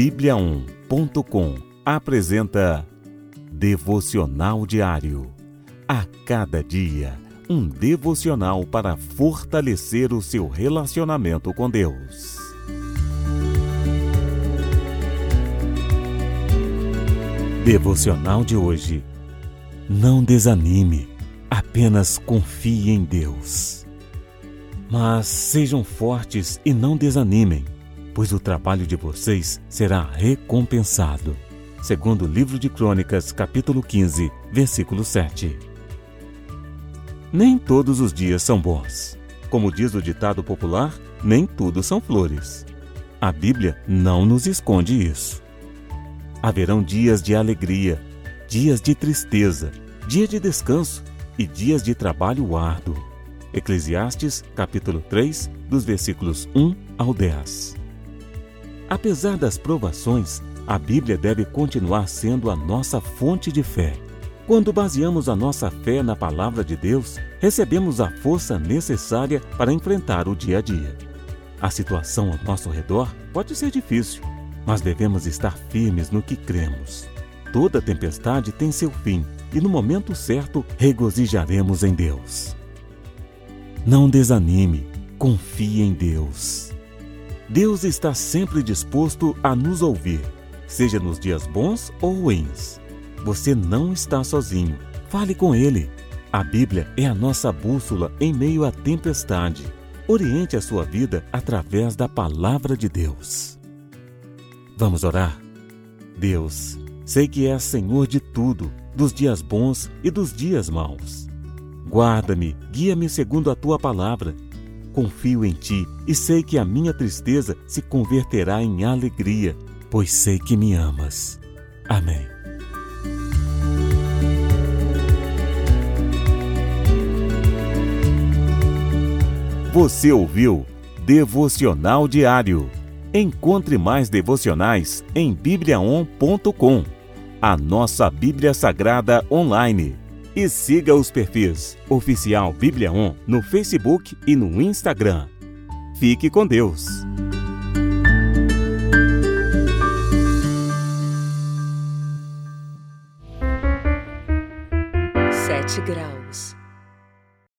Bíblia1.com apresenta Devocional Diário. A cada dia, um devocional para fortalecer o seu relacionamento com Deus. Devocional de hoje. Não desanime, apenas confie em Deus. Mas sejam fortes e não desanimem pois o trabalho de vocês será recompensado. Segundo o livro de Crônicas, capítulo 15, versículo 7. Nem todos os dias são bons. Como diz o ditado popular, nem tudo são flores. A Bíblia não nos esconde isso. Haverão dias de alegria, dias de tristeza, dia de descanso e dias de trabalho árduo. Eclesiastes, capítulo 3, dos versículos 1 ao 10. Apesar das provações, a Bíblia deve continuar sendo a nossa fonte de fé. Quando baseamos a nossa fé na palavra de Deus, recebemos a força necessária para enfrentar o dia a dia. A situação ao nosso redor pode ser difícil, mas devemos estar firmes no que cremos. Toda tempestade tem seu fim e no momento certo regozijaremos em Deus. Não desanime, confie em Deus. Deus está sempre disposto a nos ouvir, seja nos dias bons ou ruins. Você não está sozinho. Fale com Ele. A Bíblia é a nossa bússola em meio à tempestade. Oriente a sua vida através da palavra de Deus. Vamos orar? Deus, sei que és Senhor de tudo, dos dias bons e dos dias maus. Guarda-me, guia-me segundo a tua palavra Confio em ti e sei que a minha tristeza se converterá em alegria, pois sei que me amas. Amém. Você ouviu Devocional Diário. Encontre mais devocionais em bibliaon.com, a nossa Bíblia Sagrada online e siga os perfis Oficial Bíblia On no Facebook e no Instagram. Fique com Deus! Sete graus.